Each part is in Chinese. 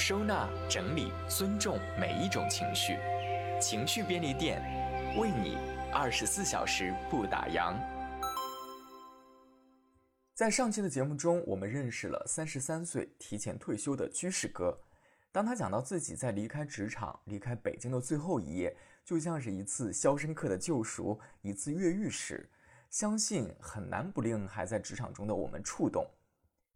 收纳、整理、尊重每一种情绪。情绪便利店，为你二十四小时不打烊。在上期的节目中，我们认识了三十三岁提前退休的居士哥。当他讲到自己在离开职场、离开北京的最后一夜，就像是一次《肖申克的救赎》、一次越狱时，相信很难不令还在职场中的我们触动。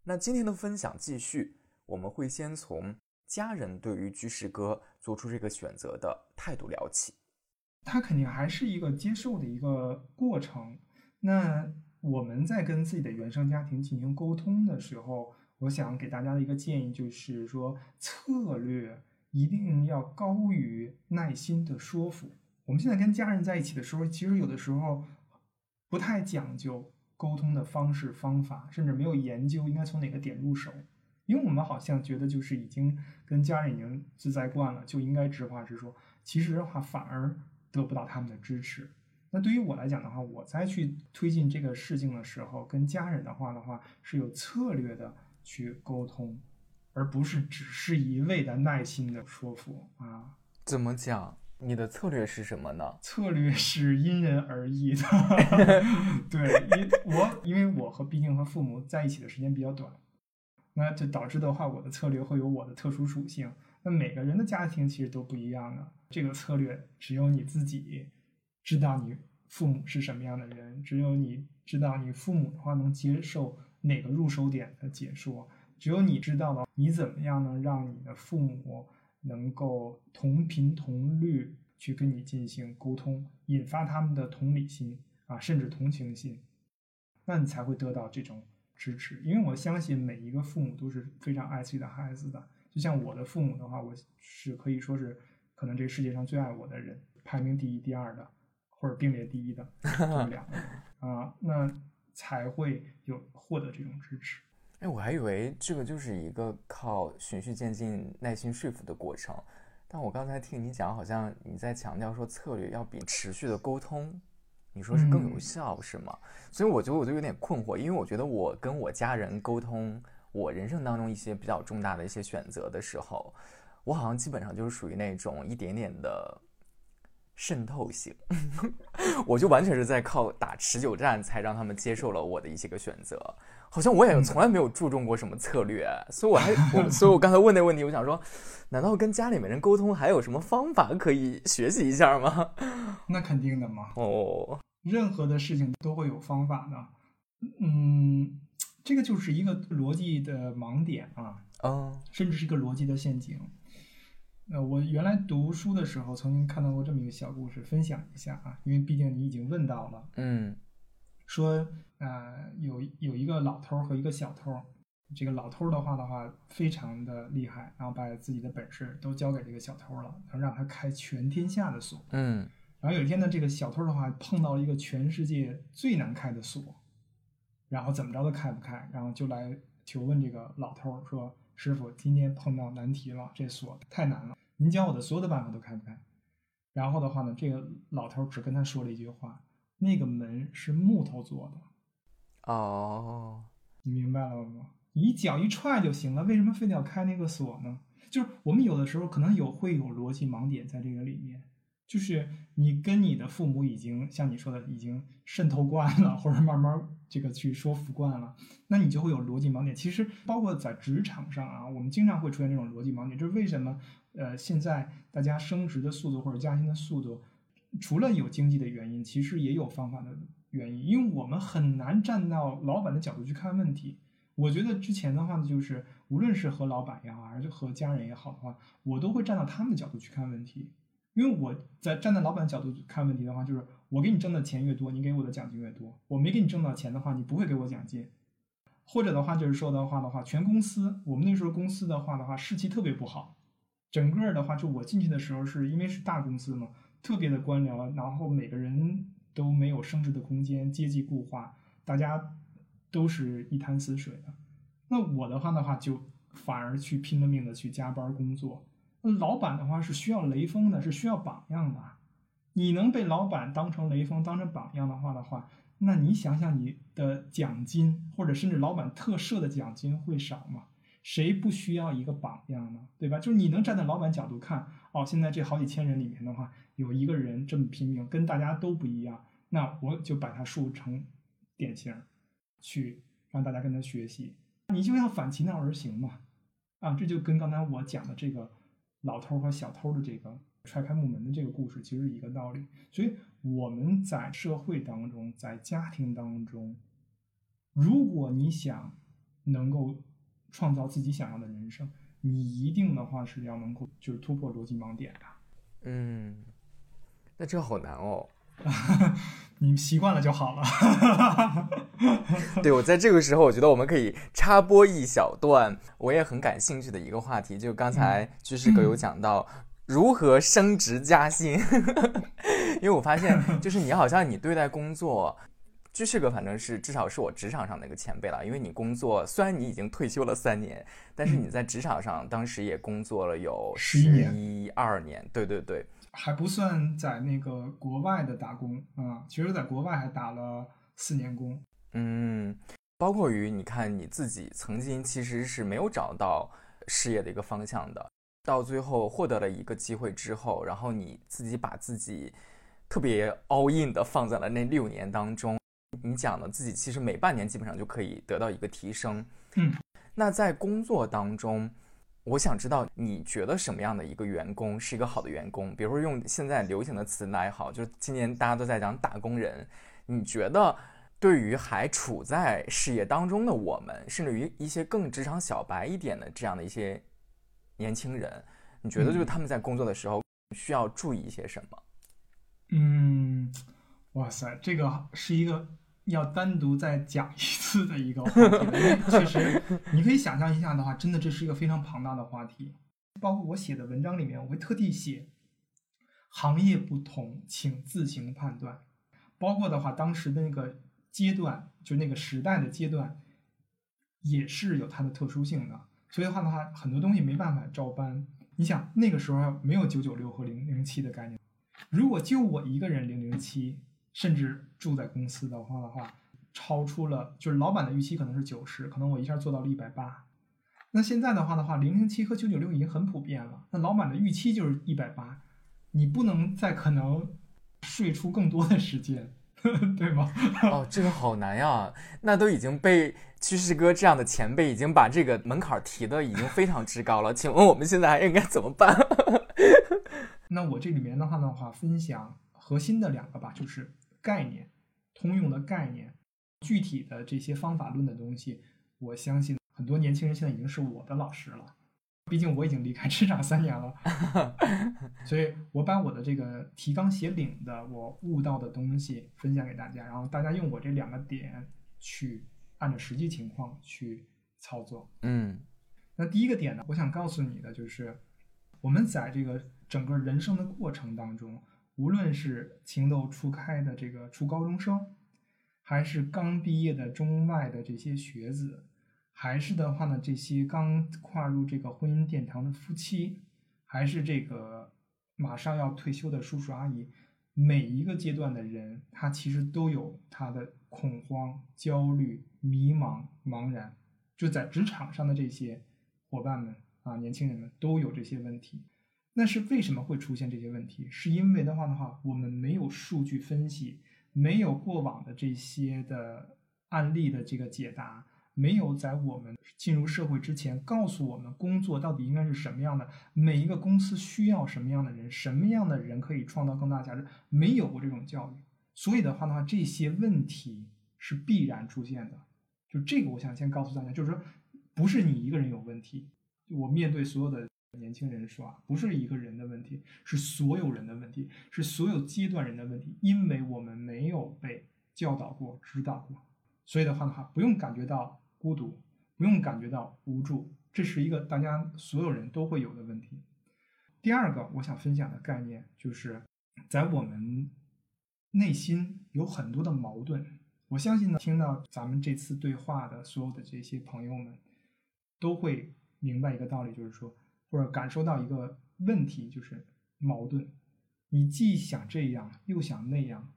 那今天的分享继续，我们会先从家人对于居士哥做出这个选择的态度聊起。他肯定还是一个接受的一个过程。那我们在跟自己的原生家庭进行沟通的时候，我想给大家的一个建议就是说，策略一定要高于耐心的说服。我们现在跟家人在一起的时候，其实有的时候不太讲究沟通的方式方法，甚至没有研究应该从哪个点入手，因为我们好像觉得就是已经跟家人已经自在惯了，就应该直话直说。其实的话，反而得不到他们的支持。那对于我来讲的话，我在去推进这个事情的时候，跟家人的话的话是有策略的。去沟通，而不是只是一味的耐心的说服啊。怎么讲？你的策略是什么呢？策略是因人而异的。对，因我因为我和毕竟和父母在一起的时间比较短，那就导致的话，我的策略会有我的特殊属性。那每个人的家庭其实都不一样的，这个策略只有你自己知道，你父母是什么样的人，只有你知道你父母的话能接受。哪个入手点的解说，只有你知道了。你怎么样能让你的父母能够同频同律去跟你进行沟通，引发他们的同理心啊，甚至同情心，那你才会得到这种支持。因为我相信每一个父母都是非常爱自己的孩子的。就像我的父母的话，我是可以说是可能这个世界上最爱我的人，排名第一、第二的，或者并列第一的 这么两个人啊。那。才会有获得这种支持。哎，我还以为这个就是一个靠循序渐进、耐心说服的过程。但我刚才听你讲，好像你在强调说策略要比持续的沟通，你说是更有效，是吗？所以我觉得我就有点困惑，因为我觉得我跟我家人沟通我人生当中一些比较重大的一些选择的时候，我好像基本上就是属于那种一点点的。渗透性，我就完全是在靠打持久战才让他们接受了我的一些个选择，好像我也从来没有注重过什么策略，所以我还我 所以我刚才问那个问题，我想说，难道跟家里面人沟通还有什么方法可以学习一下吗？那肯定的嘛，哦，任何的事情都会有方法的，嗯，这个就是一个逻辑的盲点啊，嗯，甚至是一个逻辑的陷阱。呃，我原来读书的时候曾经看到过这么一个小故事，分享一下啊，因为毕竟你已经问到了，嗯，说呃有有一个老头和一个小偷，这个老头的话的话非常的厉害，然后把自己的本事都交给这个小偷了，能让他开全天下的锁，嗯，然后有一天呢，这个小偷的话碰到了一个全世界最难开的锁，然后怎么着都开不开，然后就来求问这个老头说。师傅，今天碰到难题了，这锁太难了，您教我的所有的办法都开不开。然后的话呢，这个老头只跟他说了一句话：“那个门是木头做的。”哦，你明白了吗？一脚一踹就行了，为什么非得要开那个锁呢？就是我们有的时候可能有会有逻辑盲点在这个里面。就是你跟你的父母已经像你说的已经渗透惯了，或者慢慢这个去说服惯了，那你就会有逻辑盲点。其实包括在职场上啊，我们经常会出现这种逻辑盲点。就是为什么呃现在大家升职的速度或者加薪的速度，除了有经济的原因，其实也有方法的原因。因为我们很难站到老板的角度去看问题。我觉得之前的话呢，就是无论是和老板也好，还是和家人也好的话，我都会站到他们的角度去看问题。因为我在站在老板的角度看问题的话，就是我给你挣的钱越多，你给我的奖金越多。我没给你挣到钱的话，你不会给我奖金。或者的话，就是说的话的话，全公司我们那时候公司的话的话，士气特别不好。整个的话，就我进去的时候，是因为是大公司嘛，特别的官僚，然后每个人都没有升职的空间，阶级固化，大家都是一潭死水的。那我的话的话，就反而去拼了命的去加班工作。那老板的话是需要雷锋的，是需要榜样的。你能被老板当成雷锋、当成榜样的话的话，那你想想你的奖金或者甚至老板特设的奖金会少吗？谁不需要一个榜样呢？对吧？就是你能站在老板角度看，哦，现在这好几千人里面的话，有一个人这么拼命，跟大家都不一样，那我就把他树成典型，去让大家跟他学习。你就要反其道而行嘛，啊，这就跟刚才我讲的这个老头和小偷的这个踹开木门的这个故事其实一个道理。所以我们在社会当中，在家庭当中，如果你想能够创造自己想要的人生，你一定的话是要能够就是突破逻辑盲点的。嗯，那这好难哦。你习惯了就好了。对我在这个时候，我觉得我们可以插播一小段我也很感兴趣的一个话题，就刚才居士哥有讲到如何升职加薪，因为我发现 就是你好像你对待工作，居士哥反正是至少是我职场上的一个前辈了，因为你工作虽然你已经退休了三年，但是你在职场上当时也工作了有十一二年，对对对。还不算在那个国外的打工啊，其实在国外还打了四年工。嗯，包括于你看你自己曾经其实是没有找到事业的一个方向的，到最后获得了一个机会之后，然后你自己把自己特别 all in 的放在了那六年当中。你讲的自己其实每半年基本上就可以得到一个提升。嗯，那在工作当中。我想知道你觉得什么样的一个员工是一个好的员工？比如说用现在流行的词来好，就是今年大家都在讲打工人。你觉得对于还处在事业当中的我们，甚至于一些更职场小白一点的这样的一些年轻人，你觉得就是他们在工作的时候需要注意一些什么？嗯，哇塞，这个是一个。要单独再讲一次的一个话题，因为确实，你可以想象一下的话，真的这是一个非常庞大的话题。包括我写的文章里面，我会特地写行业不同，请自行判断。包括的话，当时的那个阶段，就那个时代的阶段，也是有它的特殊性的。所以的话的话，很多东西没办法照搬。你想那个时候没有九九六和零零七的概念，如果就我一个人零零七。甚至住在公司的话的话，超出了就是老板的预期可能是九十，可能我一下做到了一百八。那现在的话的话，零零七和九九六已经很普遍了。那老板的预期就是一百八，你不能再可能睡出更多的时间，对吗？哦，这个好难呀。那都已经被趋势哥这样的前辈已经把这个门槛提的已经非常之高了。请问我们现在还应该怎么办？那我这里面的话的话，分享核心的两个吧，就是。概念，通用的概念，具体的这些方法论的东西，我相信很多年轻人现在已经是我的老师了。毕竟我已经离开职场三年了，所以我把我的这个提纲挈领的我悟到的东西分享给大家，然后大家用我这两个点去按照实际情况去操作。嗯，那第一个点呢，我想告诉你的就是，我们在这个整个人生的过程当中。无论是情窦初开的这个初高中生，还是刚毕业的中外的这些学子，还是的话呢，这些刚跨入这个婚姻殿堂的夫妻，还是这个马上要退休的叔叔阿姨，每一个阶段的人，他其实都有他的恐慌、焦虑、迷茫、茫然。就在职场上的这些伙伴们啊，年轻人们都有这些问题。那是为什么会出现这些问题？是因为的话的话，我们没有数据分析，没有过往的这些的案例的这个解答，没有在我们进入社会之前告诉我们工作到底应该是什么样的，每一个公司需要什么样的人，什么样的人可以创造更大价值，没有过这种教育，所以的话的话，这些问题是必然出现的。就这个，我想先告诉大家，就是说，不是你一个人有问题，我面对所有的。年轻人说啊，不是一个人的问题，是所有人的问题，是所有阶段人的问题，因为我们没有被教导过、指导过，所以的话的话，不用感觉到孤独，不用感觉到无助，这是一个大家所有人都会有的问题。第二个，我想分享的概念就是，在我们内心有很多的矛盾。我相信呢，听到咱们这次对话的所有的这些朋友们，都会明白一个道理，就是说。或者感受到一个问题，就是矛盾。你既想这样，又想那样；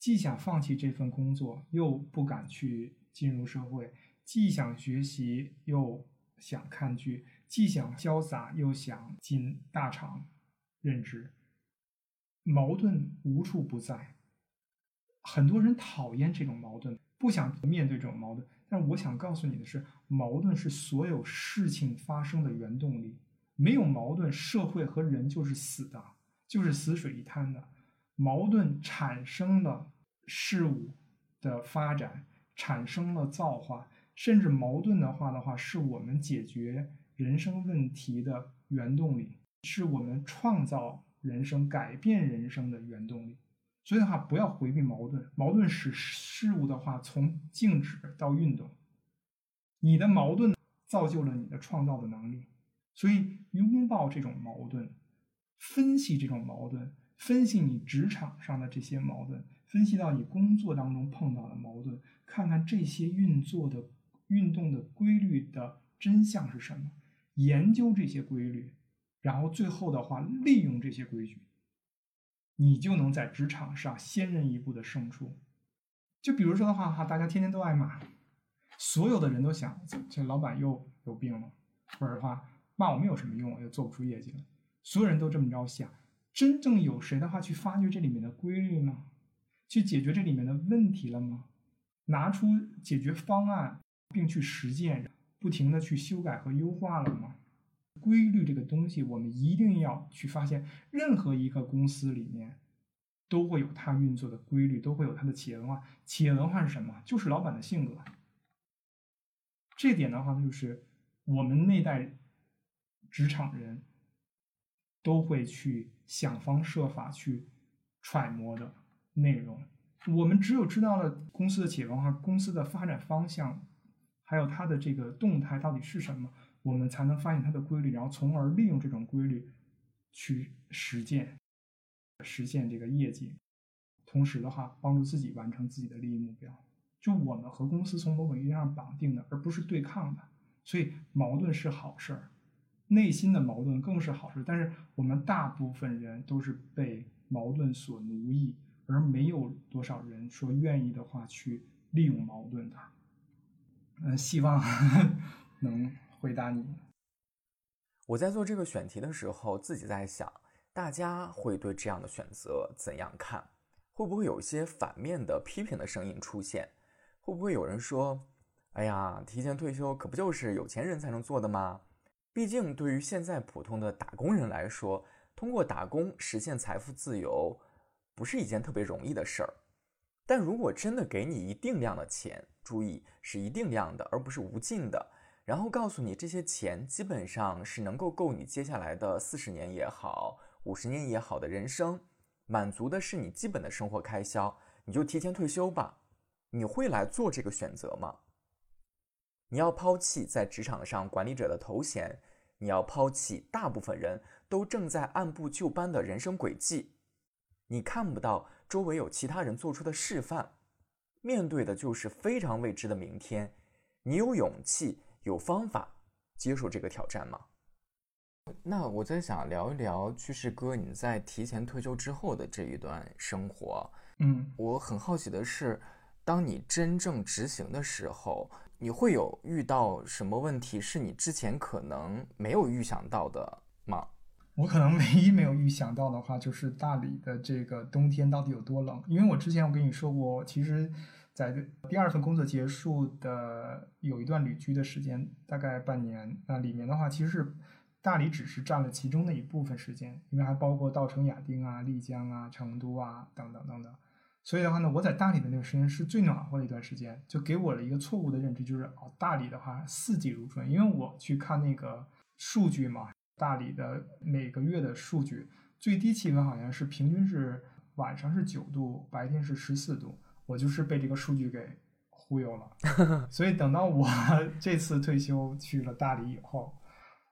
既想放弃这份工作，又不敢去进入社会；既想学习，又想看剧，既想潇洒又想进大厂任职，矛盾无处不在。很多人讨厌这种矛盾，不想面对这种矛盾。但是我想告诉你的是，矛盾是所有事情发生的原动力。没有矛盾，社会和人就是死的，就是死水一滩的。矛盾产生了事物的发展，产生了造化，甚至矛盾的话的话，是我们解决人生问题的原动力，是我们创造人生、改变人生的原动力。所以的话，不要回避矛盾，矛盾使事物的话从静止到运动。你的矛盾造就了你的创造的能力。所以，拥抱这种矛盾，分析这种矛盾，分析你职场上的这些矛盾，分析到你工作当中碰到的矛盾，看看这些运作的运动的规律的真相是什么，研究这些规律，然后最后的话利用这些规矩，你就能在职场上先人一步的胜出。就比如说的话哈，大家天天都挨骂，所有的人都想这老板又有病了，或者的话。骂我们有什么用？又做不出业绩了。所有人都这么着想，真正有谁的话去发掘这里面的规律吗？去解决这里面的问题了吗？拿出解决方案，并去实践，不停的去修改和优化了吗？规律这个东西，我们一定要去发现。任何一个公司里面，都会有它运作的规律，都会有它的企业文化。企业文化是什么？就是老板的性格。这点的话，就是我们那代。职场人都会去想方设法去揣摩的内容。我们只有知道了公司的企业文化、公司的发展方向，还有它的这个动态到底是什么，我们才能发现它的规律，然后从而利用这种规律去实践、实现这个业绩。同时的话，帮助自己完成自己的利益目标。就我们和公司从某种意义上绑定的，而不是对抗的。所以矛盾是好事儿。内心的矛盾更是好事，但是我们大部分人都是被矛盾所奴役，而没有多少人说愿意的话去利用矛盾的。嗯，希望 能回答你。我在做这个选题的时候，自己在想，大家会对这样的选择怎样看？会不会有一些反面的批评的声音出现？会不会有人说：“哎呀，提前退休可不就是有钱人才能做的吗？”毕竟，对于现在普通的打工人来说，通过打工实现财富自由，不是一件特别容易的事儿。但如果真的给你一定量的钱，注意是一定量的，而不是无尽的，然后告诉你这些钱基本上是能够够你接下来的四十年也好，五十年也好的人生，满足的是你基本的生活开销，你就提前退休吧。你会来做这个选择吗？你要抛弃在职场上管理者的头衔，你要抛弃大部分人都正在按部就班的人生轨迹，你看不到周围有其他人做出的示范，面对的就是非常未知的明天。你有勇气、有方法接受这个挑战吗？那我在想聊一聊趋势哥你在提前退休之后的这一段生活。嗯，我很好奇的是，当你真正执行的时候。你会有遇到什么问题是你之前可能没有预想到的吗？我可能唯一没有预想到的话，就是大理的这个冬天到底有多冷。因为我之前我跟你说过，其实，在第二份工作结束的有一段旅居的时间，大概半年。那里面的话，其实是大理只是占了其中的一部分时间，因为还包括稻城亚丁啊、丽江啊、成都啊等等等等。所以的话呢，我在大理的那个时间是最暖和的一段时间，就给我了一个错误的认知，就是哦，大理的话四季如春。因为我去看那个数据嘛，大理的每个月的数据，最低气温好像是平均是晚上是九度，白天是十四度。我就是被这个数据给忽悠了。所以等到我 这次退休去了大理以后，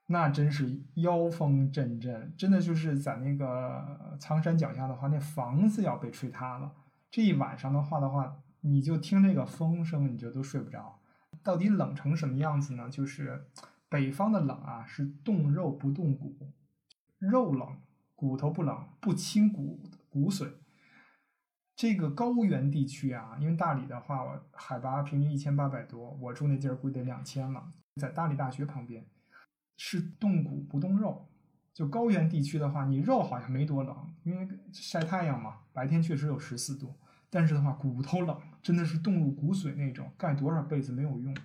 那真是妖风阵阵，真的就是在那个苍山脚下的话，那房子要被吹塌了。这一晚上的话的话，你就听这个风声，你就都睡不着。到底冷成什么样子呢？就是北方的冷啊，是冻肉不冻骨，肉冷，骨头不冷，不侵骨骨髓。这个高原地区啊，因为大理的话，海拔平均一千八百多，我住那地儿估计得两千了。在大理大学旁边，是冻骨不动肉。就高原地区的话，你肉好像没多冷，因为晒太阳嘛，白天确实有十四度，但是的话骨头冷，真的是冻入骨髓那种，盖多少被子没有用。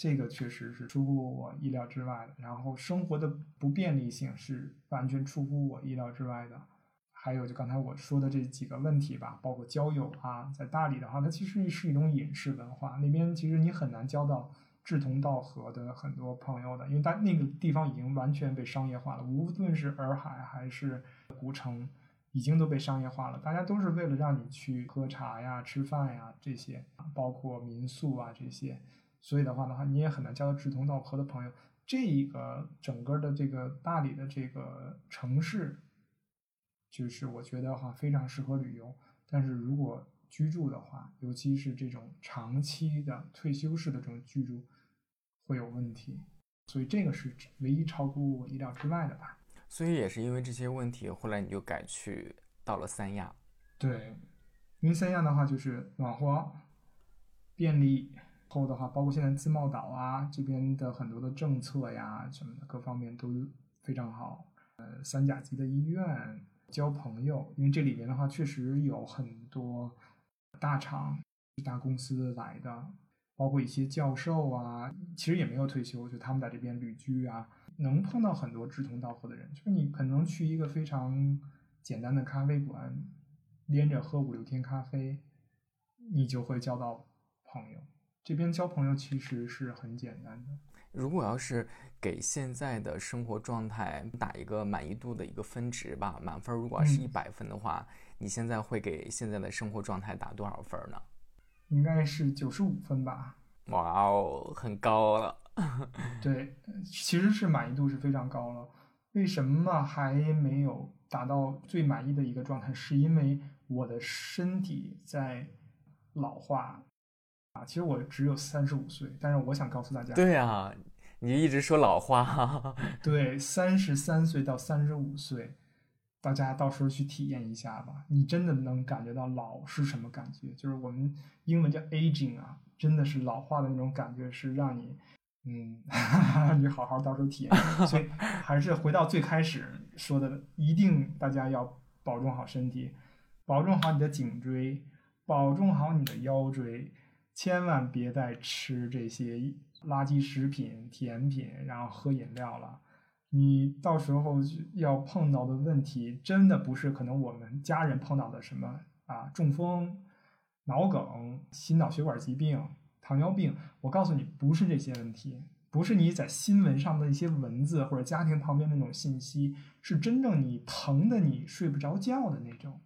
这个确实是出乎我意料之外的。然后生活的不便利性是完全出乎我意料之外的。还有就刚才我说的这几个问题吧，包括交友啊，在大理的话，它其实是一种隐士文化，那边其实你很难交到。志同道合的很多朋友的，因为它那个地方已经完全被商业化了，无论是洱海还是古城，已经都被商业化了。大家都是为了让你去喝茶呀、吃饭呀这些，包括民宿啊这些。所以的话的话，你也很难交到志同道合的朋友。这一个整个的这个大理的这个城市，就是我觉得话非常适合旅游，但是如果居住的话，尤其是这种长期的退休式的这种居住。会有问题，所以这个是唯一超乎我意料之外的吧。所以也是因为这些问题，后来你就改去到了三亚。对，因为三亚的话就是暖和、便利，后的话包括现在自贸岛啊这边的很多的政策呀什么的，各方面都非常好。呃，三甲级的医院，交朋友，因为这里面的话确实有很多大厂、大公司来的。包括一些教授啊，其实也没有退休，就他们在这边旅居啊，能碰到很多志同道合的人。就是你可能去一个非常简单的咖啡馆，连着喝五六天咖啡，你就会交到朋友。这边交朋友其实是很简单的。如果要是给现在的生活状态打一个满意度的一个分值吧，满分如果是一百分的话，你现在会给现在的生活状态打多少分呢？应该是九十五分吧。哇哦，很高了。对，其实是满意度是非常高了。为什么还没有达到最满意的一个状态？是因为我的身体在老化啊。其实我只有三十五岁，但是我想告诉大家，对啊，你一直说老化。对，三十三岁到三十五岁。大家到时候去体验一下吧，你真的能感觉到老是什么感觉？就是我们英文叫 aging 啊，真的是老化的那种感觉，是让你，嗯，你好好到时候体验。所以还是回到最开始说的，一定大家要保重好身体，保重好你的颈椎，保重好你的腰椎，千万别再吃这些垃圾食品、甜品，然后喝饮料了。你到时候要碰到的问题，真的不是可能我们家人碰到的什么啊，中风、脑梗、心脑血管疾病、糖尿病。我告诉你，不是这些问题，不是你在新闻上的一些文字或者家庭旁边那种信息，是真正你疼的你睡不着觉的那种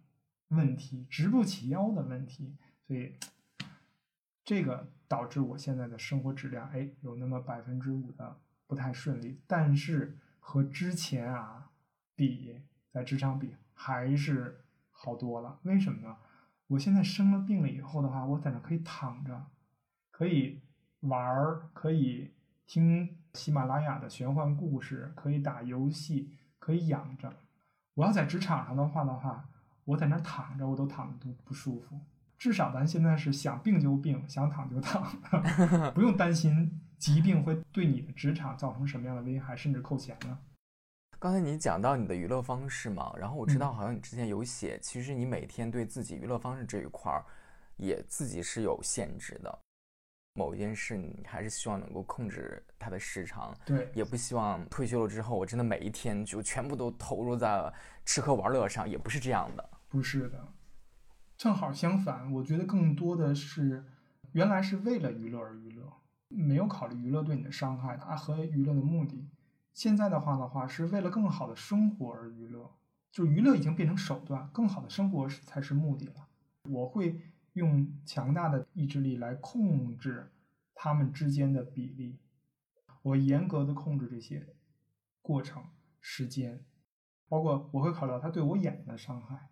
问题，直不起腰的问题。所以，这个导致我现在的生活质量，哎，有那么百分之五的不太顺利，但是。和之前啊比，在职场比还是好多了。为什么呢？我现在生了病了以后的话，我在那可以躺着，可以玩儿，可以听喜马拉雅的玄幻故事，可以打游戏，可以养着。我要在职场上的话的话，我在那躺着，我都躺着都不舒服。至少咱现在是想病就病，想躺就躺，不用担心。疾病会对你的职场造成什么样的危害，甚至扣钱呢？刚才你讲到你的娱乐方式嘛，然后我知道好像你之前有写，其实你每天对自己娱乐方式这一块儿，也自己是有限制的。某一件事你还是希望能够控制它的时长，对，也不希望退休了之后我真的每一天就全部都投入在吃喝玩乐上，也不是这样的。不是的，正好相反，我觉得更多的是原来是为了娱乐而娱乐。没有考虑娱乐对你的伤害啊和娱乐的目的，现在的话的话是为了更好的生活而娱乐，就娱乐已经变成手段，更好的生活才是目的了。我会用强大的意志力来控制他们之间的比例，我严格的控制这些过程、时间，包括我会考虑到他对我眼睛的伤害，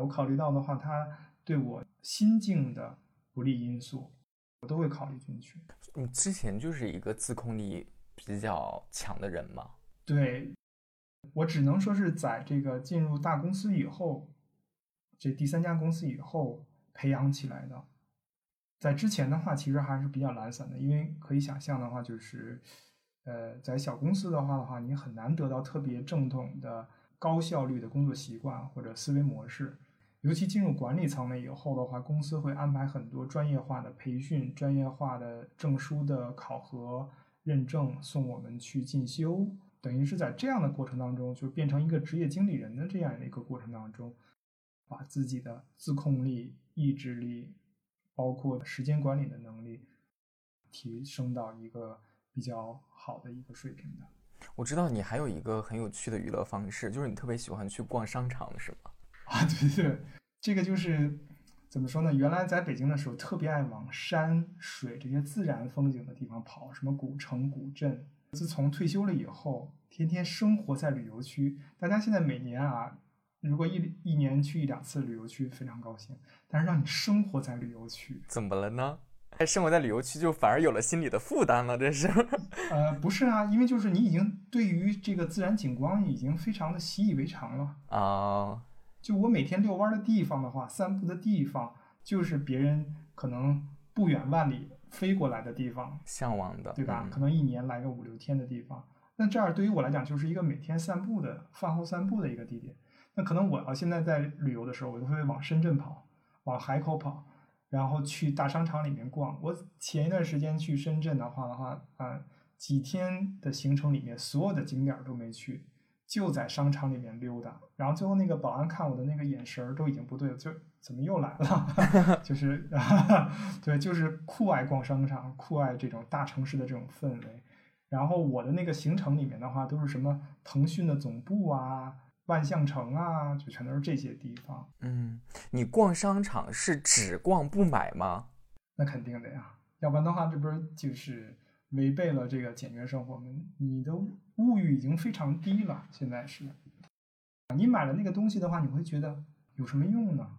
我考虑到的话他对我心境的不利因素。我都会考虑进去。你之前就是一个自控力比较强的人吗？对，我只能说是在这个进入大公司以后，这第三家公司以后培养起来的。在之前的话，其实还是比较懒散的，因为可以想象的话，就是呃，在小公司的话的话，你很难得到特别正统的高效率的工作习惯或者思维模式。尤其进入管理层面以后的话，公司会安排很多专业化的培训、专业化的证书的考核、认证，送我们去进修。等于是在这样的过程当中，就变成一个职业经理人的这样的一个过程当中，把自己的自控力、意志力，包括时间管理的能力，提升到一个比较好的一个水平的。我知道你还有一个很有趣的娱乐方式，就是你特别喜欢去逛商场，是吗？啊，对对对，这个就是怎么说呢？原来在北京的时候，特别爱往山水这些自然风景的地方跑，什么古城、古镇。自从退休了以后，天天生活在旅游区。大家现在每年啊，如果一一年去一两次旅游区，非常高兴。但是让你生活在旅游区，怎么了呢？生活在旅游区就反而有了心理的负担了，这是？呃，不是啊，因为就是你已经对于这个自然景观已经非常的习以为常了啊。就我每天遛弯的地方的话，散步的地方，就是别人可能不远万里飞过来的地方，向往的，对吧？可能一年来个五六天的地方，那这儿对于我来讲就是一个每天散步的饭后散步的一个地点。那可能我要现在在旅游的时候，我就会往深圳跑，往海口跑，然后去大商场里面逛。我前一段时间去深圳的话的话，啊，几天的行程里面所有的景点都没去。就在商场里面溜达，然后最后那个保安看我的那个眼神儿都已经不对了，就怎么又来了？就是，对，就是酷爱逛商场，酷爱这种大城市的这种氛围。然后我的那个行程里面的话，都是什么腾讯的总部啊、万象城啊，就全都是这些地方。嗯，你逛商场是只逛不买吗？那肯定的呀，要不然的话，这不是就是。违背了这个简约生活吗？你的物欲已经非常低了。现在是，你买了那个东西的话，你会觉得有什么用呢？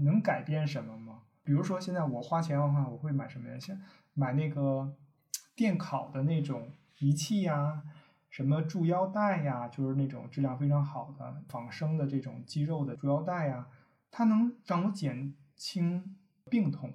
能改变什么吗？比如说，现在我花钱的话，我会买什么呀？像买那个电烤的那种仪器呀，什么助腰带呀，就是那种质量非常好的仿生的这种肌肉的束腰带呀，它能让我减轻病痛，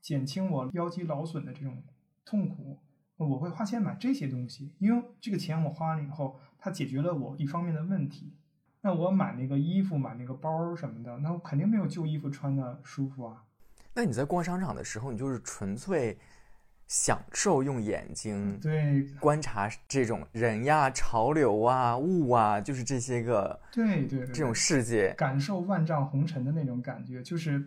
减轻我腰肌劳损的这种痛苦。我会花钱买这些东西，因为这个钱我花了以后，它解决了我一方面的问题。那我买那个衣服、买那个包什么的，那我肯定没有旧衣服穿的舒服啊。那你在逛商场的时候，你就是纯粹。享受用眼睛对观察这种人呀、潮流啊、物啊，就是这些个对对这种世界，感受万丈红尘的那种感觉，就是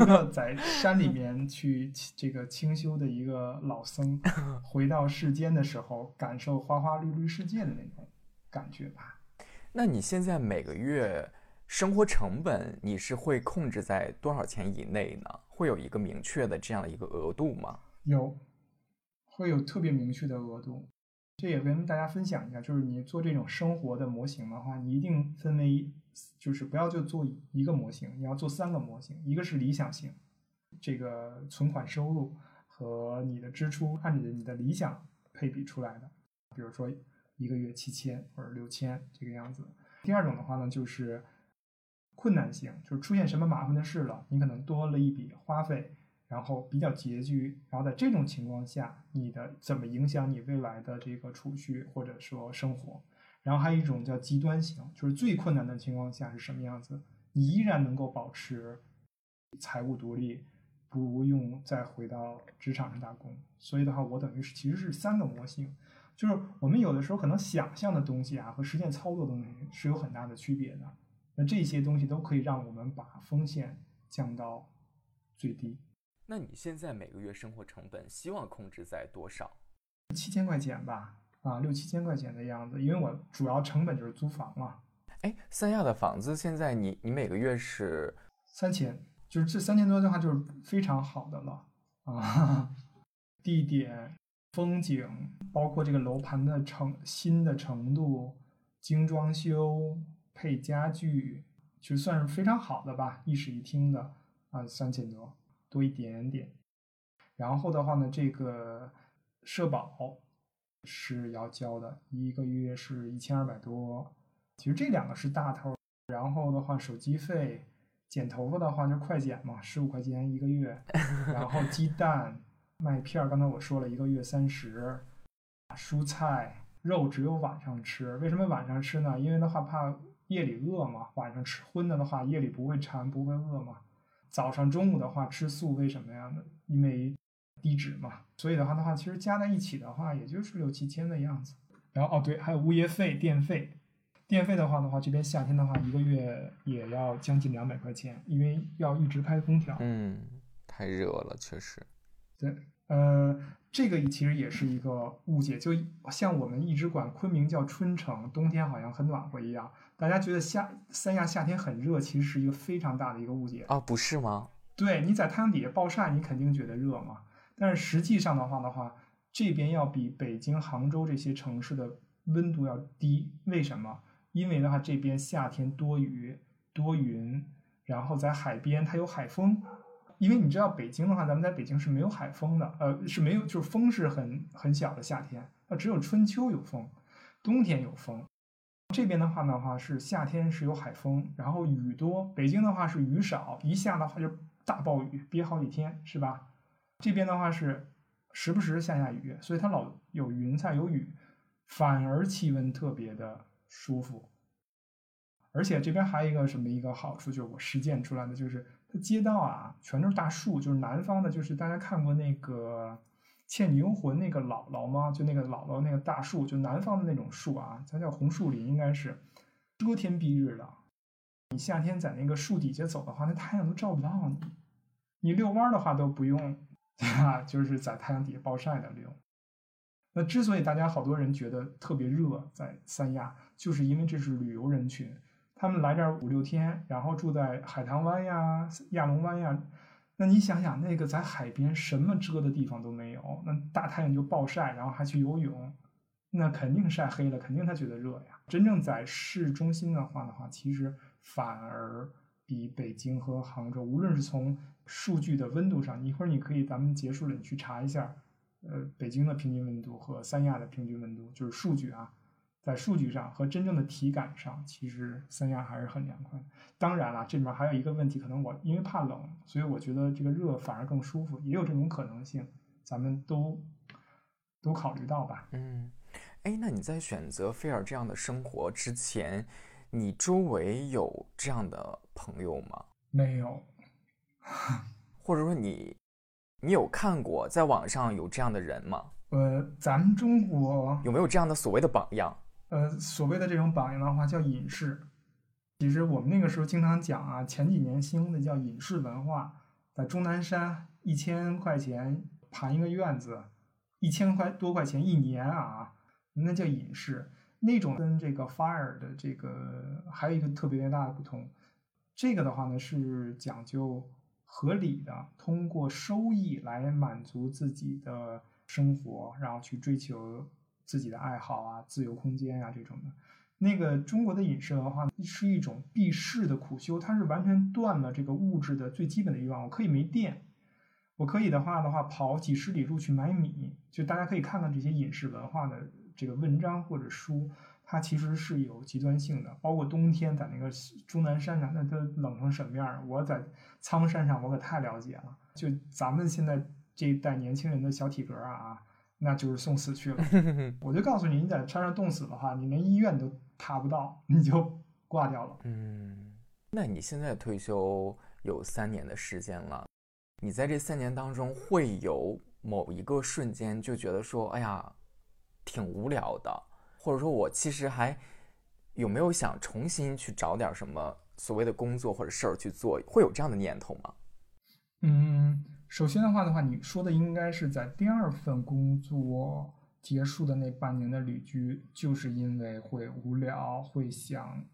一个在山里面去这个清修的一个老僧，回到世间的时候，感受花花绿绿世界的那种感觉吧。那你现在每个月生活成本你是会控制在多少钱以内呢？会有一个明确的这样的一个额度吗？有。会有特别明确的额度，这也跟大家分享一下，就是你做这种生活的模型的话，你一定分为，就是不要就做一个模型，你要做三个模型，一个是理想型，这个存款收入和你的支出按着你的理想配比出来的，比如说一个月七千或者六千这个样子。第二种的话呢，就是困难型，就是出现什么麻烦的事了，你可能多了一笔花费。然后比较拮据，然后在这种情况下，你的怎么影响你未来的这个储蓄或者说生活？然后还有一种叫极端型，就是最困难的情况下是什么样子？你依然能够保持财务独立，不用再回到职场上打工。所以的话，我等于是其实是三个模型，就是我们有的时候可能想象的东西啊和实践操作的东西是有很大的区别的。那这些东西都可以让我们把风险降到最低。那你现在每个月生活成本希望控制在多少？七千块钱吧，啊，六七千块钱的样子，因为我主要成本就是租房嘛。哎，三亚的房子现在你你每个月是三千，就是这三千多的话就是非常好的了啊。地点、风景，包括这个楼盘的成新的程度、精装修、配家具，就算是非常好的吧，一室一厅的啊，三千多。多一点点，然后的话呢，这个社保是要交的，一个月是一千二百多。其实这两个是大头，然后的话，手机费、剪头发的话就快剪嘛，十五块钱一个月。然后鸡蛋、麦片，刚才我说了一个月三十。蔬菜、肉只有晚上吃。为什么晚上吃呢？因为的话怕夜里饿嘛。晚上吃荤的的话，夜里不会馋，不会饿嘛。早上、中午的话吃素，为什么呀？因为低脂嘛。所以的话的话，其实加在一起的话，也就是六七千的样子。然后哦对，还有物业费、电费。电费的话的话，这边夏天的话，一个月也要将近两百块钱，因为要一直开空调。嗯，太热了，确实。对，呃，这个其实也是一个误解，就像我们一直管昆明叫春城，冬天好像很暖和一样。大家觉得夏三亚夏天很热，其实是一个非常大的一个误解啊，不是吗？对，你在太阳底下暴晒，你肯定觉得热嘛。但是实际上的话的话，这边要比北京、杭州这些城市的温度要低，为什么？因为的话，这边夏天多雨多云，然后在海边它有海风。因为你知道北京的话，咱们在北京是没有海风的，呃，是没有，就是风是很很小的。夏天那只有春秋有风，冬天有风。这边的话的话是夏天是有海风，然后雨多。北京的话是雨少，一下的话就大暴雨，憋好几天，是吧？这边的话是时不时下下雨，所以它老有云彩有雨，反而气温特别的。舒服，而且这边还有一个什么一个好处，就是我实践出来的，就是它街道啊，全都是大树，就是南方的，就是大家看过那个《倩女幽魂》那个姥姥吗？就那个姥姥那个大树，就南方的那种树啊，它叫红树林，应该是遮天蔽日的。你夏天在那个树底下走的话，那太阳都照不到你。你遛弯的话都不用，啊，就是在太阳底下暴晒的遛。那之所以大家好多人觉得特别热，在三亚，就是因为这是旅游人群，他们来这儿五六天，然后住在海棠湾呀、亚龙湾呀。那你想想，那个在海边什么遮的地方都没有，那大太阳就暴晒，然后还去游泳，那肯定晒黑了，肯定他觉得热呀。真正在市中心的话的话，其实反而比北京和杭州，无论是从数据的温度上，一会儿你可以咱们结束了，你去查一下。呃，北京的平均温度和三亚的平均温度，就是数据啊，在数据上和真正的体感上，其实三亚还是很凉快。当然了，这里面还有一个问题，可能我因为怕冷，所以我觉得这个热反而更舒服，也有这种可能性，咱们都都考虑到吧。嗯，哎，那你在选择菲尔这样的生活之前，你周围有这样的朋友吗？没有，或者说你？你有看过在网上有这样的人吗？呃，咱们中国有没有这样的所谓的榜样？呃，所谓的这种榜样的话叫隐士。其实我们那个时候经常讲啊，前几年兴的叫隐士文化，在终南山一千块钱盘一个院子，一千块多块钱一年啊，那叫隐士。那种跟这个 fire 的这个还有一个特别大的不同，这个的话呢是讲究。合理的通过收益来满足自己的生活，然后去追求自己的爱好啊、自由空间啊这种的。那个中国的饮食文化是一种避世的苦修，它是完全断了这个物质的最基本的欲望。我可以没电，我可以的话的话跑几十里路去买米。就大家可以看看这些饮食文化的这个文章或者书。它其实是有极端性的，包括冬天在那个终南山上，那它冷成什么样？我在苍山上，我可太了解了。就咱们现在这一代年轻人的小体格啊，那就是送死去了。我就告诉你，你在山上冻死的话，你连医院都爬不到，你就挂掉了。嗯，那你现在退休有三年的时间了，你在这三年当中会有某一个瞬间就觉得说，哎呀，挺无聊的。或者说，我其实还有没有想重新去找点什么所谓的工作或者事儿去做？会有这样的念头吗？嗯，首先的话的话，你说的应该是在第二份工作结束的那半年的旅居，就是因为会无聊，会想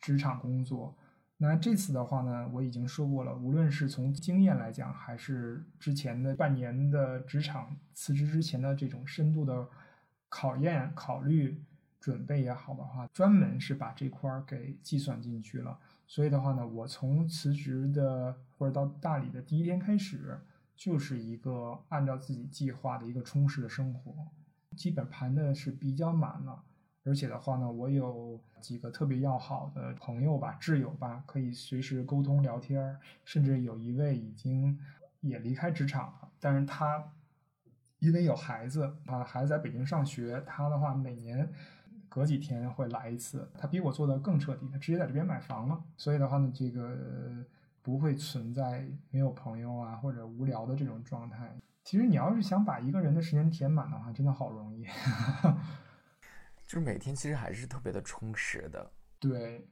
职场工作。那这次的话呢，我已经说过了，无论是从经验来讲，还是之前的半年的职场辞职之前的这种深度的考验考虑。准备也好的话，专门是把这块儿给计算进去了。所以的话呢，我从辞职的或者到大理的第一天开始，就是一个按照自己计划的一个充实的生活，基本盘的是比较满了。而且的话呢，我有几个特别要好的朋友吧、挚友吧，可以随时沟通聊天儿。甚至有一位已经也离开职场了，但是他因为有孩子啊，孩子在北京上学，他的话每年隔几天会来一次。他比我做的更彻底，他直接在这边买房了。所以的话呢，这个不会存在没有朋友啊或者无聊的这种状态。其实你要是想把一个人的时间填满的话，真的好容易。就是每天其实还是特别的充实的。对，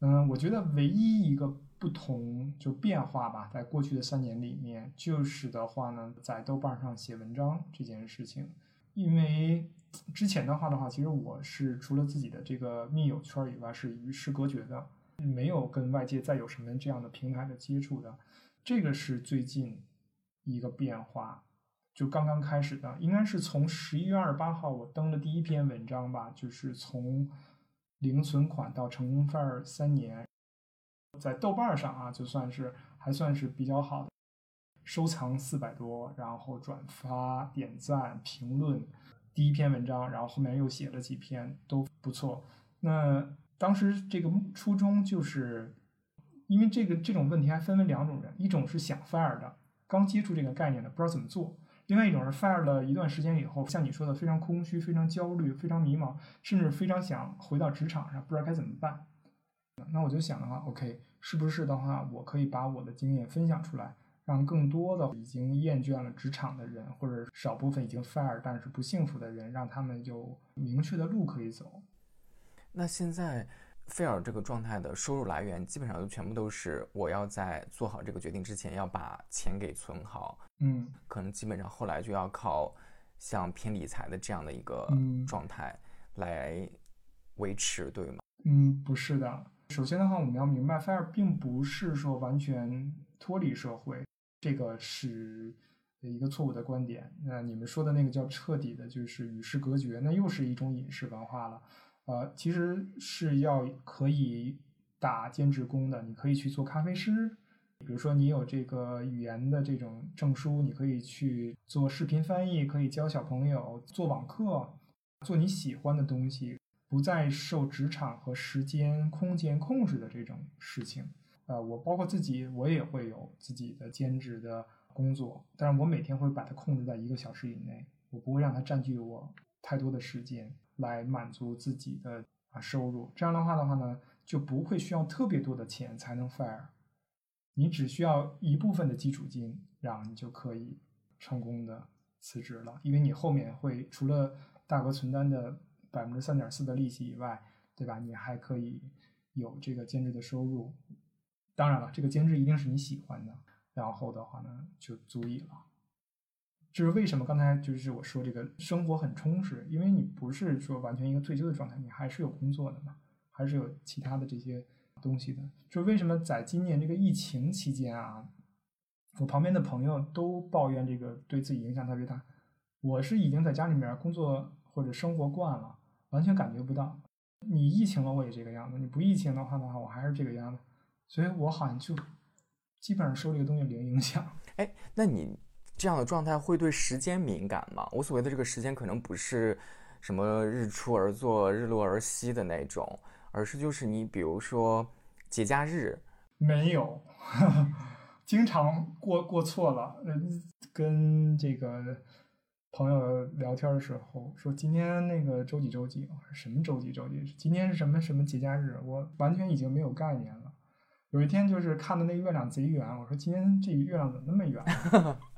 嗯，我觉得唯一一个。不同就变化吧，在过去的三年里面，就是的话呢，在豆瓣上写文章这件事情，因为之前的话的话，其实我是除了自己的这个密友圈以外，是与世隔绝的，没有跟外界再有什么这样的平台的接触的。这个是最近一个变化，就刚刚开始的，应该是从十一月二十八号我登的第一篇文章吧，就是从零存款到成功范儿三年。在豆瓣上啊，就算是还算是比较好的，收藏四百多，然后转发、点赞、评论，第一篇文章，然后后面又写了几篇，都不错。那当时这个初衷就是，因为这个这种问题还分为两种人，一种是想 fire 的，刚接触这个概念的，不知道怎么做；另外一种是 fire 了一段时间以后，像你说的，非常空虚、非常焦虑、非常迷茫，甚至非常想回到职场上，不知道该怎么办。那我就想的话，OK，是不是的话，我可以把我的经验分享出来，让更多的已经厌倦了职场的人，或者少部分已经 fire 但是不幸福的人，让他们有明确的路可以走。那现在 fire 这个状态的收入来源，基本上就全部都是我要在做好这个决定之前要把钱给存好。嗯，可能基本上后来就要靠像偏理财的这样的一个状态来维持，对吗？嗯，不是的。首先的话，我们要明白，fire 并不是说完全脱离社会，这个是一个错误的观点。那你们说的那个叫彻底的，就是与世隔绝，那又是一种饮食文化了。呃，其实是要可以打兼职工的，你可以去做咖啡师，比如说你有这个语言的这种证书，你可以去做视频翻译，可以教小朋友做网课，做你喜欢的东西。不再受职场和时间、空间控制的这种事情，呃，我包括自己，我也会有自己的兼职的工作，但是我每天会把它控制在一个小时以内，我不会让它占据我太多的时间来满足自己的啊收入。这样的话的话呢，就不会需要特别多的钱才能 fire，你只需要一部分的基础金，然后你就可以成功的辞职了，因为你后面会除了大额存单的。百分之三点四的利息以外，对吧？你还可以有这个兼职的收入。当然了，这个兼职一定是你喜欢的，然后的话呢，就足以了。就是为什么？刚才就是我说这个生活很充实，因为你不是说完全一个退休的状态，你还是有工作的嘛，还是有其他的这些东西的。就为什么在今年这个疫情期间啊，我旁边的朋友都抱怨这个对自己影响特别大。我是已经在家里面工作或者生活惯了。完全感觉不到，你疫情了我也这个样子，你不疫情的话的话，我还是这个样子，所以我好像就基本上受这个东西零影响。哎，那你这样的状态会对时间敏感吗？我所谓的这个时间，可能不是什么日出而作、日落而息的那种，而是就是你比如说节假日，没有，经常过过错了，跟这个。朋友聊天的时候说：“今天那个周几周几？什么周几周几？今天是什么什么节假日？我完全已经没有概念了。有一天就是看的那个月亮贼圆，我说今天这月亮怎么那么圆？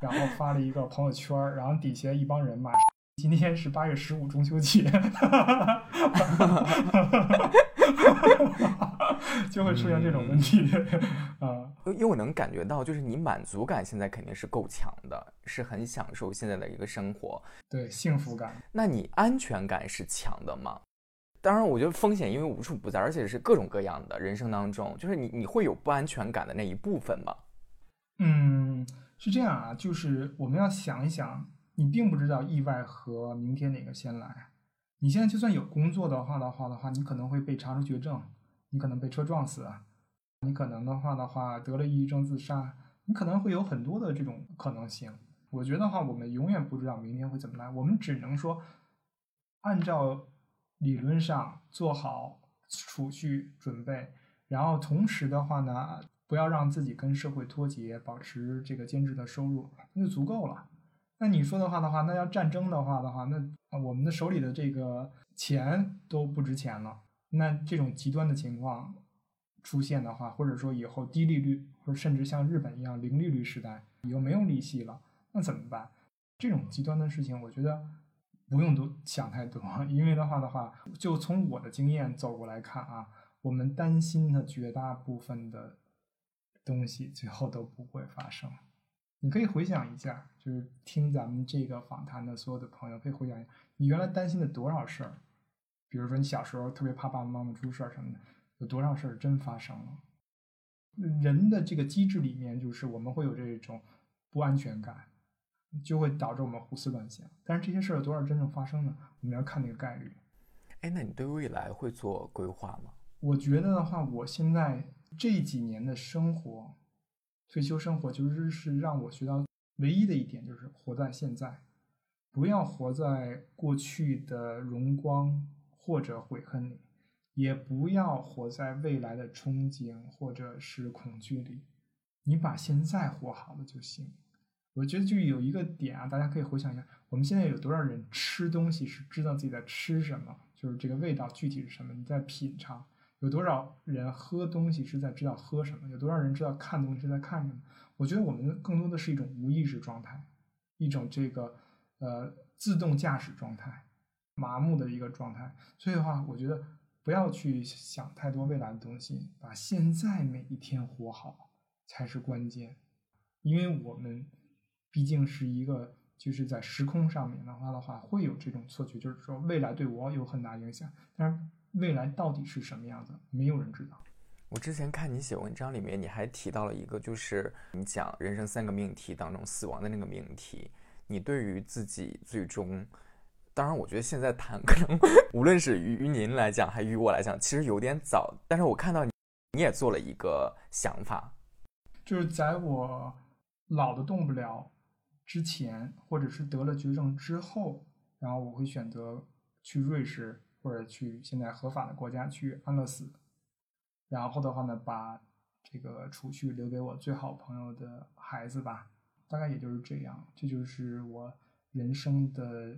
然后发了一个朋友圈，然后底下一帮人骂：今天是八月十五中秋节。”就会出现这种问题啊，因为我能感觉到，就是你满足感现在肯定是够强的，是很享受现在的一个生活，对幸福感。那你安全感是强的吗？当然，我觉得风险因为无处不在，而且是各种各样的。人生当中，就是你你会有不安全感的那一部分吗？嗯，是这样啊，就是我们要想一想，你并不知道意外和明天哪个先来。你现在就算有工作的话的话的话，你可能会被查出绝症。你可能被车撞死，你可能的话的话得了抑郁症自杀，你可能会有很多的这种可能性。我觉得话，我们永远不知道明天会怎么来，我们只能说按照理论上做好储蓄准备，然后同时的话呢，不要让自己跟社会脱节，保持这个兼职的收入，那就足够了。那你说的话的话，那要战争的话的话，那我们的手里的这个钱都不值钱了。那这种极端的情况出现的话，或者说以后低利率，或者甚至像日本一样零利率时代，以后没有利息了，那怎么办？这种极端的事情，我觉得不用多想太多，因为的话的话，就从我的经验走过来看啊，我们担心的绝大部分的东西，最后都不会发生。你可以回想一下，就是听咱们这个访谈的所有的朋友，可以回想一下，你原来担心的多少事儿。比如说，你小时候特别怕爸爸妈妈出事儿什么的，有多少事儿真发生了？人的这个机制里面，就是我们会有这种不安全感，就会导致我们胡思乱想。但是这些事儿有多少真正发生呢？我们要看那个概率。哎，那你对未来会做规划吗？我觉得的话，我现在这几年的生活，退休生活，就是是让我学到唯一的一点，就是活在现在，不要活在过去的荣光。或者悔恨里，也不要活在未来的憧憬或者是恐惧里，你把现在活好了就行。我觉得就有一个点啊，大家可以回想一下，我们现在有多少人吃东西是知道自己在吃什么，就是这个味道具体是什么，你在品尝；有多少人喝东西是在知道喝什么，有多少人知道看东西是在看什么。我觉得我们更多的是一种无意识状态，一种这个呃自动驾驶状态。麻木的一个状态，所以的话，我觉得不要去想太多未来的东西，把现在每一天活好才是关键。因为我们毕竟是一个，就是在时空上面的话的话，会有这种错觉，就是说未来对我有很大影响。但是未来到底是什么样子，没有人知道。我之前看你写文章里面，你还提到了一个，就是你讲人生三个命题当中死亡的那个命题，你对于自己最终。当然，我觉得现在谈可能，无论是于于您来讲，还于我来讲，其实有点早。但是我看到你，你也做了一个想法，就是在我老的动不了之前，或者是得了绝症之后，然后我会选择去瑞士或者去现在合法的国家去安乐死，然后的话呢，把这个储蓄留给我最好朋友的孩子吧。大概也就是这样，这就是我人生的。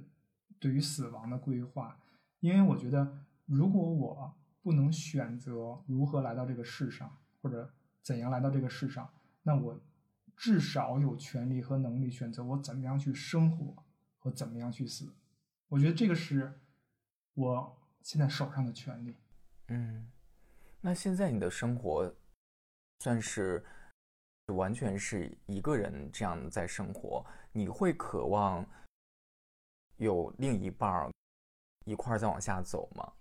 对于死亡的规划，因为我觉得，如果我不能选择如何来到这个世上，或者怎样来到这个世上，那我至少有权利和能力选择我怎么样去生活和怎么样去死。我觉得这个是我现在手上的权利。嗯，那现在你的生活算是完全是一个人这样在生活，你会渴望？有另一半儿一块儿再往下走吗？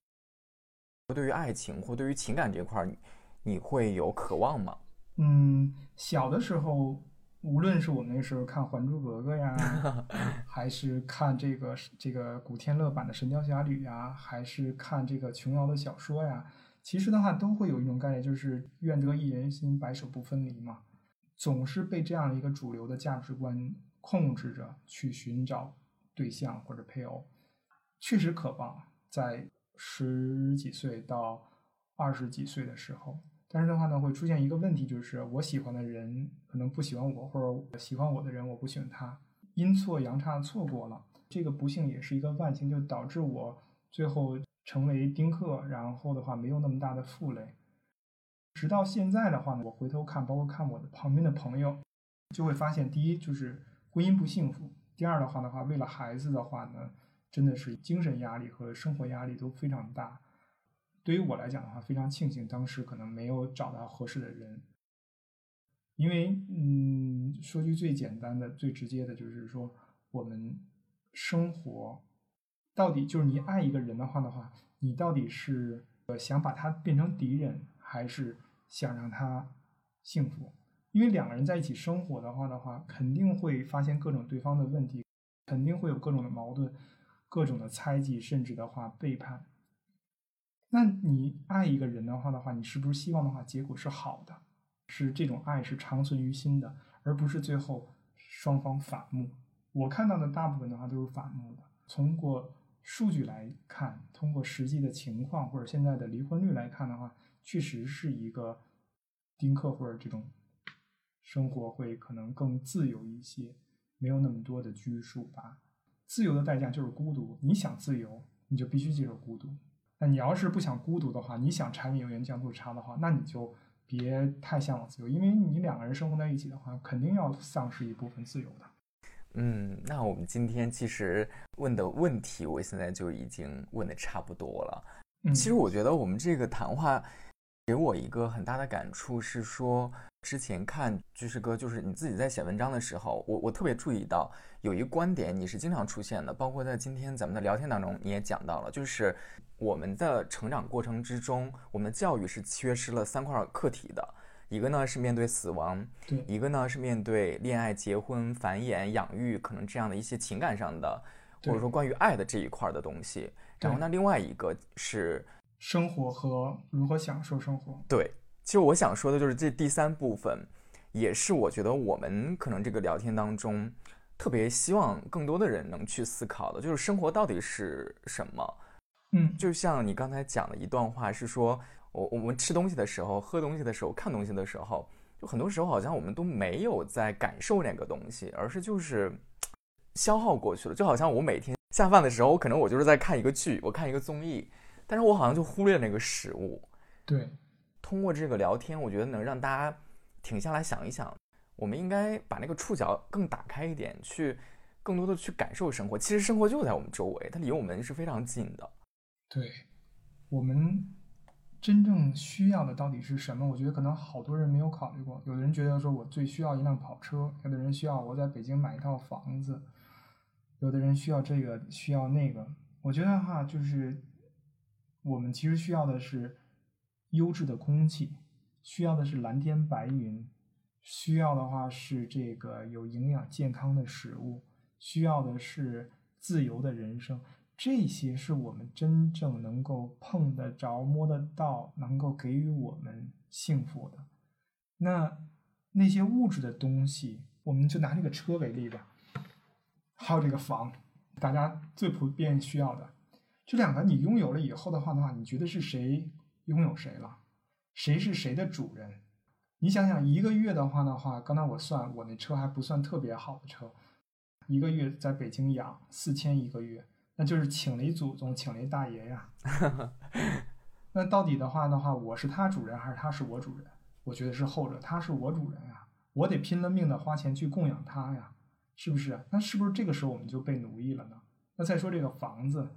对于爱情或对于情感这块儿，你会有渴望吗？嗯，小的时候，无论是我们那时候看《还珠格格》呀，还是看这个这个古天乐版的《神雕侠侣》呀，还是看这个琼瑶的小说呀，其实的话都会有一种概念，就是愿得一人心，白首不分离嘛。总是被这样的一个主流的价值观控制着去寻找。对象或者配偶，确实渴望在十几岁到二十几岁的时候，但是的话呢，会出现一个问题，就是我喜欢的人可能不喜欢我，或者喜欢我的人我不喜欢他，阴错阳差错过了，这个不幸也是一个万幸，就导致我最后成为丁克，然后的话没有那么大的负累。直到现在的话呢，我回头看，包括看我的旁边的朋友，就会发现，第一就是婚姻不幸福。第二的话的话，为了孩子的话呢，真的是精神压力和生活压力都非常大。对于我来讲的话，非常庆幸当时可能没有找到合适的人，因为嗯，说句最简单的、最直接的，就是说我们生活到底就是你爱一个人的话的话，你到底是呃想把他变成敌人，还是想让他幸福？因为两个人在一起生活的话的话，肯定会发现各种对方的问题，肯定会有各种的矛盾，各种的猜忌，甚至的话背叛。那你爱一个人的话的话，你是不是希望的话结果是好的，是这种爱是长存于心的，而不是最后双方反目？我看到的大部分的话都是反目的。通过数据来看，通过实际的情况或者现在的离婚率来看的话，确实是一个丁克或者这种。生活会可能更自由一些，没有那么多的拘束吧。自由的代价就是孤独，你想自由，你就必须接受孤独。那你要是不想孤独的话，你想柴米油盐酱醋茶的话，那你就别太向往自由，因为你两个人生活在一起的话，肯定要丧失一部分自由的。嗯，那我们今天其实问的问题，我现在就已经问的差不多了。其实我觉得我们这个谈话给我一个很大的感触是说，之前看居士哥，就是你自己在写文章的时候，我我特别注意到有一个观点，你是经常出现的，包括在今天咱们的聊天当中你也讲到了，就是我们的成长过程之中，我们的教育是缺失了三块课题的。一个呢是面对死亡，对；一个呢是面对恋爱、结婚、繁衍、养育，可能这样的一些情感上的，或者说关于爱的这一块的东西。然后那另外一个是生活和如何享受生活。对，其实我想说的就是这第三部分，也是我觉得我们可能这个聊天当中特别希望更多的人能去思考的，就是生活到底是什么。嗯，就像你刚才讲的一段话是说。我我们吃东西的时候，喝东西的时候，看东西的时候，就很多时候好像我们都没有在感受那个东西，而是就是消耗过去了。就好像我每天下饭的时候，我可能我就是在看一个剧，我看一个综艺，但是我好像就忽略了那个食物。对，通过这个聊天，我觉得能让大家停下来想一想，我们应该把那个触角更打开一点，去更多的去感受生活。其实生活就在我们周围，它离我们是非常近的。对，我们。真正需要的到底是什么？我觉得可能好多人没有考虑过。有的人觉得说我最需要一辆跑车，有的人需要我在北京买一套房子，有的人需要这个需要那个。我觉得哈，就是我们其实需要的是优质的空气，需要的是蓝天白云，需要的话是这个有营养健康的食物，需要的是自由的人生。这些是我们真正能够碰得着、摸得到，能够给予我们幸福的。那那些物质的东西，我们就拿这个车为例吧，还有这个房，大家最普遍需要的这两个，你拥有了以后的话的话，你觉得是谁拥有谁了？谁是谁的主人？你想想，一个月的话的话，刚才我算，我那车还不算特别好的车，一个月在北京养四千一个月。那就是请了一祖宗，请了一大爷呀。那到底的话的话，我是他主人还是他是我主人？我觉得是后者，他是我主人呀，我得拼了命的花钱去供养他呀，是不是？那是不是这个时候我们就被奴役了呢？那再说这个房子，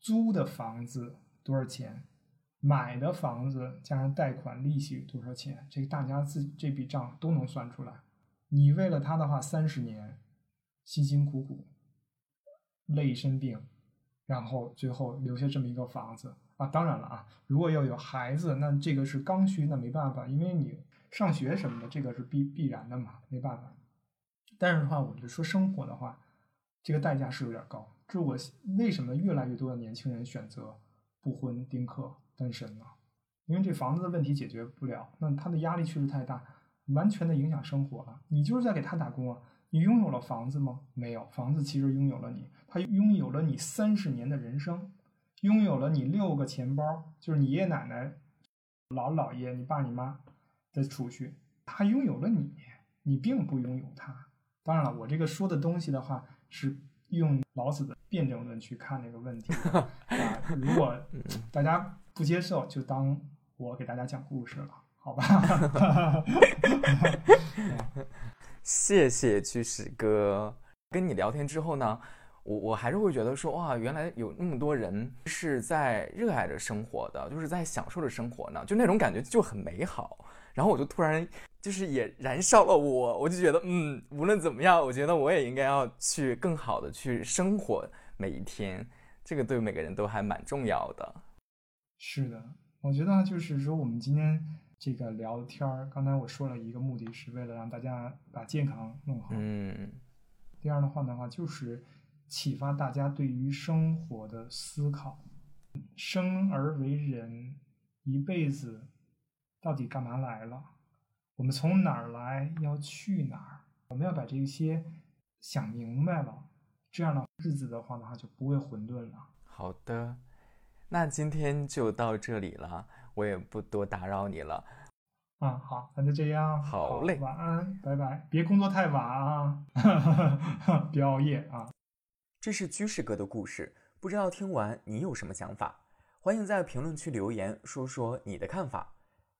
租的房子多少钱？买的房子加上贷款利息多少钱？这个大家自己这笔账都能算出来。你为了他的话，三十年辛辛苦苦。累一身病，然后最后留下这么一个房子啊！当然了啊，如果要有孩子，那这个是刚需，那没办法，因为你上学什么的，这个是必必然的嘛，没办法。但是的话，我就说生活的话，这个代价是有点高。这我为什么越来越多的年轻人选择不婚、丁克、单身呢？因为这房子的问题解决不了，那他的压力确实太大，完全的影响生活了。你就是在给他打工啊。你拥有了房子吗？没有，房子其实拥有了你，它拥有了你三十年的人生，拥有了你六个钱包，就是你爷爷奶奶、姥姥姥爷、你爸你妈的储蓄，它拥有了你，你并不拥有它。当然了，我这个说的东西的话，是用老子的辩证论去看这个问题 啊。如果大家不接受，就当我给大家讲故事了，好吧？谢谢居士哥，跟你聊天之后呢，我我还是会觉得说哇，原来有那么多人是在热爱着生活的，就是在享受着生活呢，就那种感觉就很美好。然后我就突然就是也燃烧了我，我就觉得嗯，无论怎么样，我觉得我也应该要去更好的去生活每一天，这个对每个人都还蛮重要的。是的，我觉得就是说我们今天。这个聊天儿，刚才我说了一个目的是为了让大家把健康弄好。嗯。第二的话的话，就是启发大家对于生活的思考。生而为人，一辈子到底干嘛来了？我们从哪儿来？要去哪儿？我们要把这些想明白了，这样的日子的话的话就不会混沌了。好的，那今天就到这里了。我也不多打扰你了。啊，好，那就这样。好嘞，晚安，拜拜，别工作太晚啊，别熬夜啊。这是居士哥的故事，不知道听完你有什么想法？欢迎在评论区留言说说你的看法。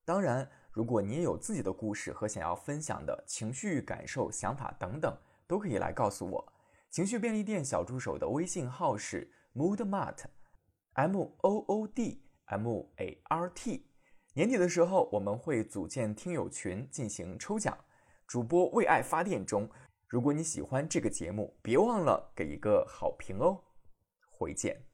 当然，如果你也有自己的故事和想要分享的情绪、感受、想法等等，都可以来告诉我。情绪便利店小助手的微信号是 moodmart，m o o d m a r t。年底的时候，我们会组建听友群进行抽奖，主播为爱发电中。如果你喜欢这个节目，别忘了给一个好评哦。回见。